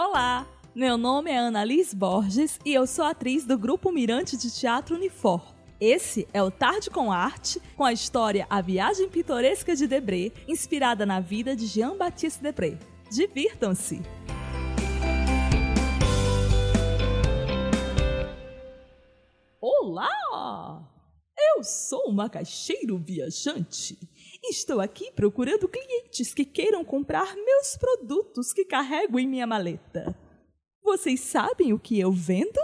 Olá, meu nome é Ana Liz Borges e eu sou atriz do Grupo Mirante de Teatro Unifor. Esse é o Tarde com Arte, com a história A Viagem Pitoresca de Debré, inspirada na vida de Jean-Baptiste Debré. Divirtam-se! Olá! Eu sou um macaxeiro viajante. Estou aqui procurando clientes que queiram comprar meus produtos que carrego em minha maleta. Vocês sabem o que eu vendo?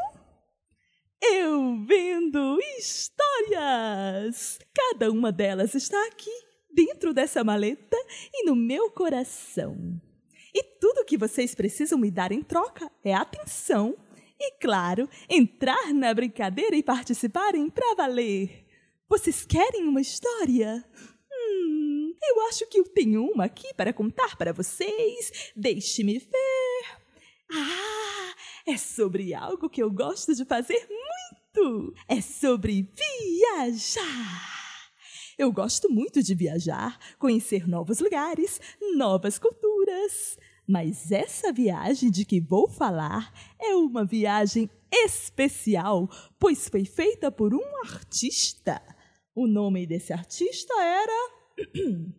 Eu vendo histórias! Cada uma delas está aqui, dentro dessa maleta e no meu coração. E tudo que vocês precisam me dar em troca é atenção e, claro, entrar na brincadeira e participarem para valer. Vocês querem uma história? Eu acho que eu tenho uma aqui para contar para vocês. Deixe-me ver. Ah, é sobre algo que eu gosto de fazer muito. É sobre viajar. Eu gosto muito de viajar, conhecer novos lugares, novas culturas. Mas essa viagem de que vou falar é uma viagem especial, pois foi feita por um artista. O nome desse artista era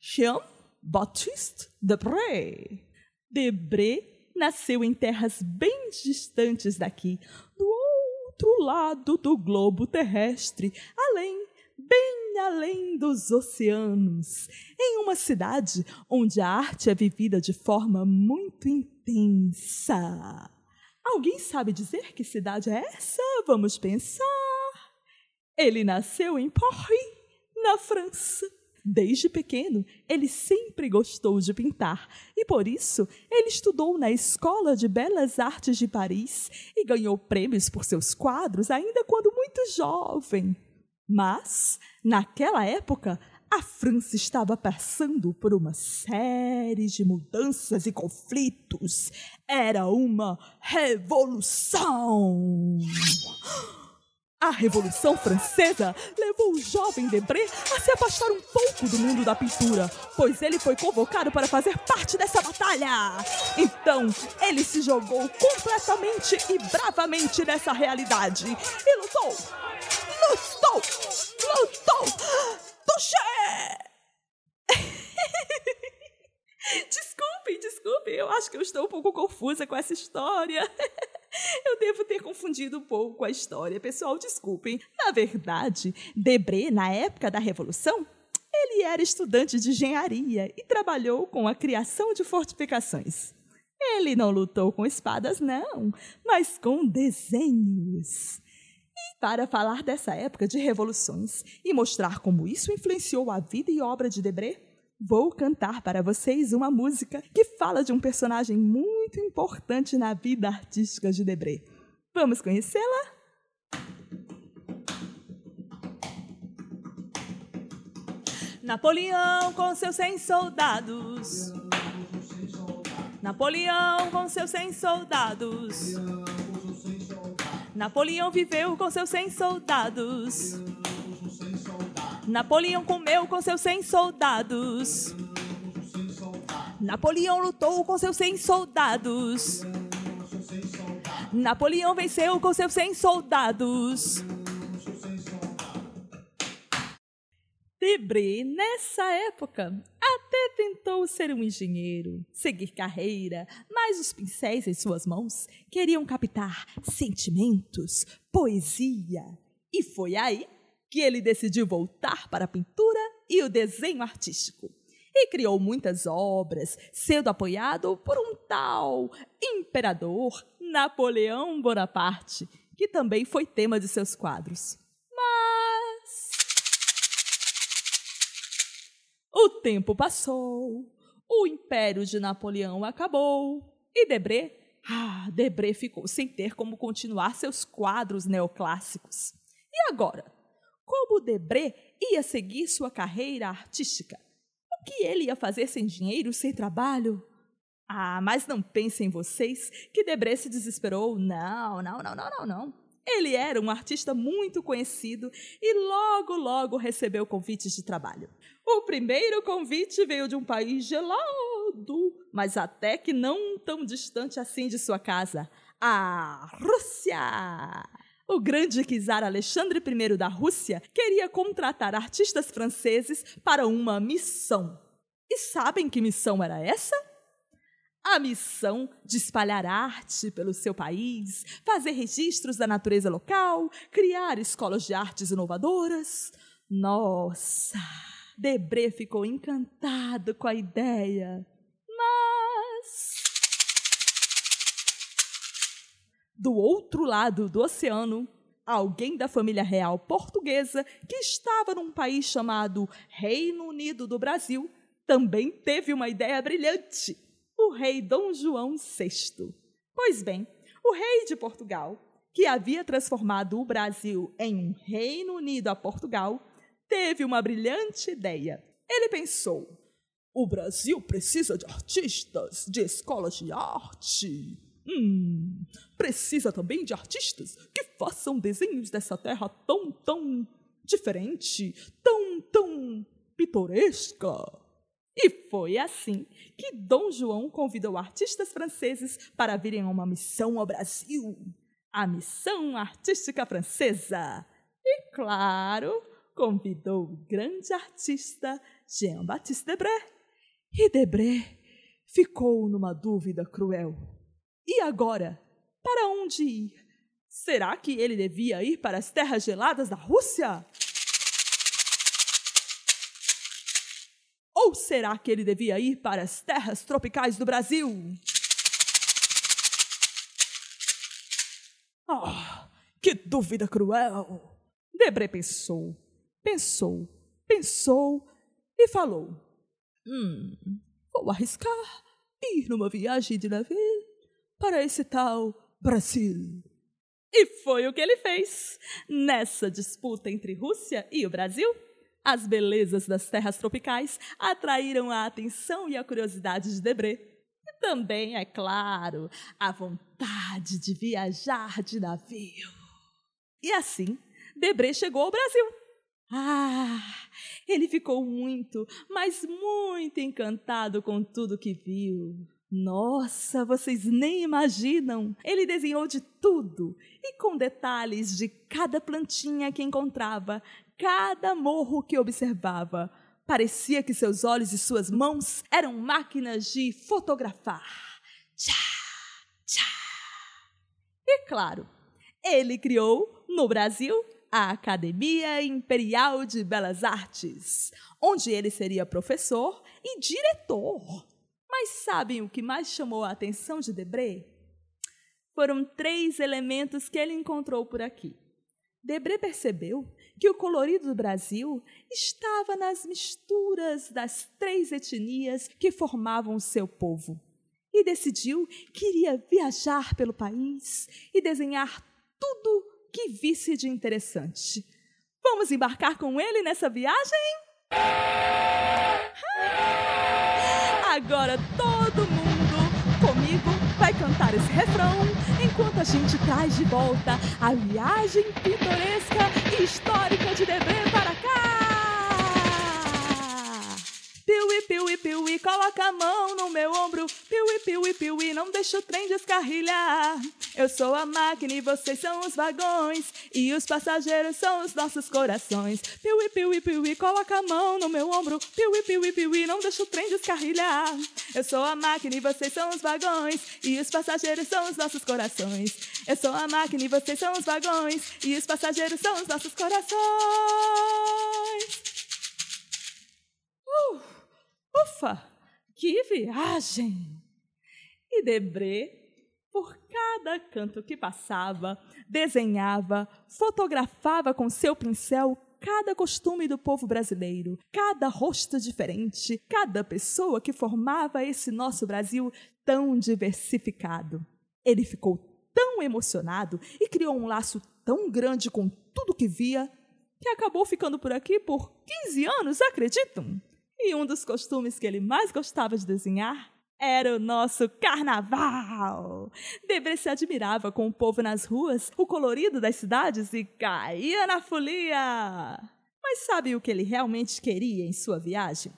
Jean-Baptiste Debré. Debré nasceu em terras bem distantes daqui, do outro lado do globo terrestre, além, bem além dos oceanos, em uma cidade onde a arte é vivida de forma muito intensa. Alguém sabe dizer que cidade é essa? Vamos pensar. Ele nasceu em Paris, na França. Desde pequeno, ele sempre gostou de pintar e, por isso, ele estudou na Escola de Belas Artes de Paris e ganhou prêmios por seus quadros ainda quando muito jovem. Mas, naquela época, a França estava passando por uma série de mudanças e conflitos. Era uma revolução. A Revolução Francesa levou o jovem Debré a se afastar um pouco do mundo da pintura, pois ele foi convocado para fazer parte dessa batalha. Então, ele se jogou completamente e bravamente nessa realidade e lutou, lutou, lutou. Touché! desculpem, desculpem, eu acho que eu estou um pouco confusa com essa história. Confundido um pouco a história, pessoal, desculpem. Na verdade, Debré, na época da Revolução, ele era estudante de engenharia e trabalhou com a criação de fortificações. Ele não lutou com espadas, não, mas com desenhos. E para falar dessa época de revoluções e mostrar como isso influenciou a vida e obra de Debré, vou cantar para vocês uma música que fala de um personagem muito importante na vida artística de Debré. Vamos conhecê-la? Napoleão com seus cem soldados. Napoleão com seus cem soldados. Napoleão viveu com seus cem soldados. Napoleão comeu com seus cem soldados. Napoleão lutou com seus cem soldados. Napoleão venceu com seus cem soldados. Debré, nessa época, até tentou ser um engenheiro, seguir carreira, mas os pincéis em suas mãos queriam captar sentimentos, poesia. E foi aí que ele decidiu voltar para a pintura e o desenho artístico. E criou muitas obras, sendo apoiado por um tal imperador Napoleão Bonaparte, que também foi tema de seus quadros. Mas. O tempo passou, o império de Napoleão acabou e Debré. Ah, Debré ficou sem ter como continuar seus quadros neoclássicos. E agora? como Debré ia seguir sua carreira artística. O que ele ia fazer sem dinheiro, sem trabalho? Ah, mas não pensem vocês que Debré se desesperou. Não, não, não, não, não, não. Ele era um artista muito conhecido e logo, logo recebeu convites de trabalho. O primeiro convite veio de um país gelado, mas até que não tão distante assim de sua casa a Rússia. O grande czar Alexandre I da Rússia queria contratar artistas franceses para uma missão. E sabem que missão era essa? A missão de espalhar arte pelo seu país, fazer registros da natureza local, criar escolas de artes inovadoras. Nossa! Debré ficou encantado com a ideia. Mas. Do outro lado do oceano, alguém da família real portuguesa, que estava num país chamado Reino Unido do Brasil, também teve uma ideia brilhante rei Dom João VI. Pois bem, o rei de Portugal, que havia transformado o Brasil em um Reino Unido a Portugal, teve uma brilhante ideia. Ele pensou: o Brasil precisa de artistas, de escolas de arte. Hum, precisa também de artistas que façam desenhos dessa terra tão, tão diferente, tão, tão pitoresca. E foi assim que Dom João convidou artistas franceses para virem a uma missão ao Brasil a Missão Artística Francesa. E, claro, convidou o grande artista Jean-Baptiste Debré. E Debré ficou numa dúvida cruel. E agora? Para onde ir? Será que ele devia ir para as terras geladas da Rússia? Ou será que ele devia ir para as terras tropicais do Brasil? Ah, que dúvida cruel! Debré pensou, pensou, pensou e falou: Hum, vou arriscar ir numa viagem de navio para esse tal Brasil. E foi o que ele fez. Nessa disputa entre Rússia e o Brasil, as belezas das terras tropicais atraíram a atenção e a curiosidade de Debré. E também, é claro, a vontade de viajar de navio. E assim, Debré chegou ao Brasil. Ah, ele ficou muito, mas muito encantado com tudo que viu. Nossa, vocês nem imaginam! Ele desenhou de tudo e com detalhes de cada plantinha que encontrava, cada morro que observava. Parecia que seus olhos e suas mãos eram máquinas de fotografar. Tchá, tchá. E claro, ele criou, no Brasil, a Academia Imperial de Belas Artes, onde ele seria professor e diretor. Mas sabem o que mais chamou a atenção de Debré? Foram três elementos que ele encontrou por aqui. Debré percebeu que o colorido do Brasil estava nas misturas das três etnias que formavam o seu povo e decidiu que iria viajar pelo país e desenhar tudo que visse de interessante. Vamos embarcar com ele nessa viagem? Agora todo mundo comigo vai cantar esse refrão enquanto a gente traz de volta a viagem pitoresca e histórica de Debré para cá. Piuí, piuí, piuí, coloca a mão no meu ombro. Piuí, piuí, não deixa o trem descarrilhar. Eu sou a máquina e vocês são os vagões. E os passageiros são os nossos corações. Piuí, piuí, piuí, coloca a mão no meu ombro. Piuí, piuí, piuí, não deixa o trem descarrilhar. Eu sou a máquina e vocês são os vagões. E os passageiros são os nossos corações. Eu sou a máquina e vocês são os vagões. E os passageiros são os nossos corações. Uh, ufa, que viagem! E Debré por cada canto que passava, desenhava, fotografava com seu pincel cada costume do povo brasileiro, cada rosto diferente, cada pessoa que formava esse nosso Brasil tão diversificado. Ele ficou tão emocionado e criou um laço tão grande com tudo que via que acabou ficando por aqui por 15 anos, acreditam? E um dos costumes que ele mais gostava de desenhar era o nosso carnaval. Debré se admirava com o povo nas ruas, o colorido das cidades e caía na folia. Mas sabe o que ele realmente queria em sua viagem?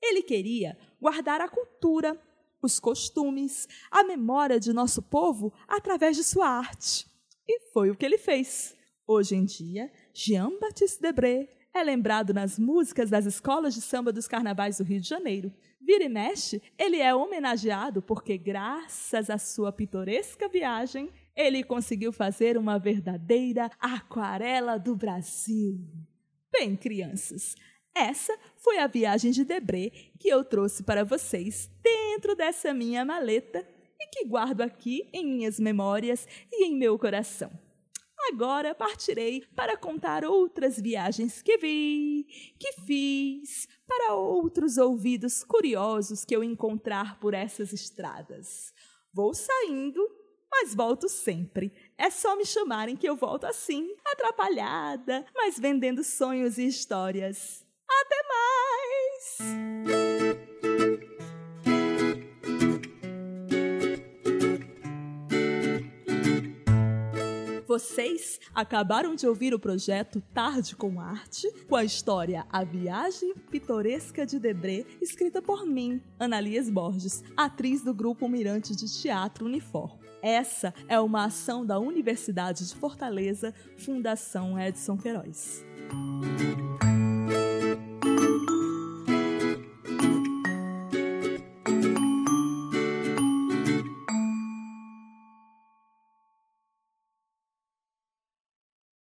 Ele queria guardar a cultura, os costumes, a memória de nosso povo através de sua arte. E foi o que ele fez. Hoje em dia, Jean-Baptiste Debré é lembrado nas músicas das escolas de samba dos carnavais do Rio de Janeiro. Vira e mexe, ele é homenageado porque, graças à sua pitoresca viagem, ele conseguiu fazer uma verdadeira aquarela do Brasil. Bem, crianças, essa foi a viagem de Debré que eu trouxe para vocês dentro dessa minha maleta e que guardo aqui em minhas memórias e em meu coração. Agora partirei para contar outras viagens que vi, que fiz, para outros ouvidos curiosos que eu encontrar por essas estradas. Vou saindo, mas volto sempre. É só me chamarem que eu volto assim, atrapalhada, mas vendendo sonhos e histórias. Até mais! Vocês acabaram de ouvir o projeto Tarde com Arte, com a história A Viagem Pitoresca de Debré, escrita por mim, Analias Borges, atriz do grupo Mirante de Teatro Uniforme. Essa é uma ação da Universidade de Fortaleza, Fundação Edson Queiroz.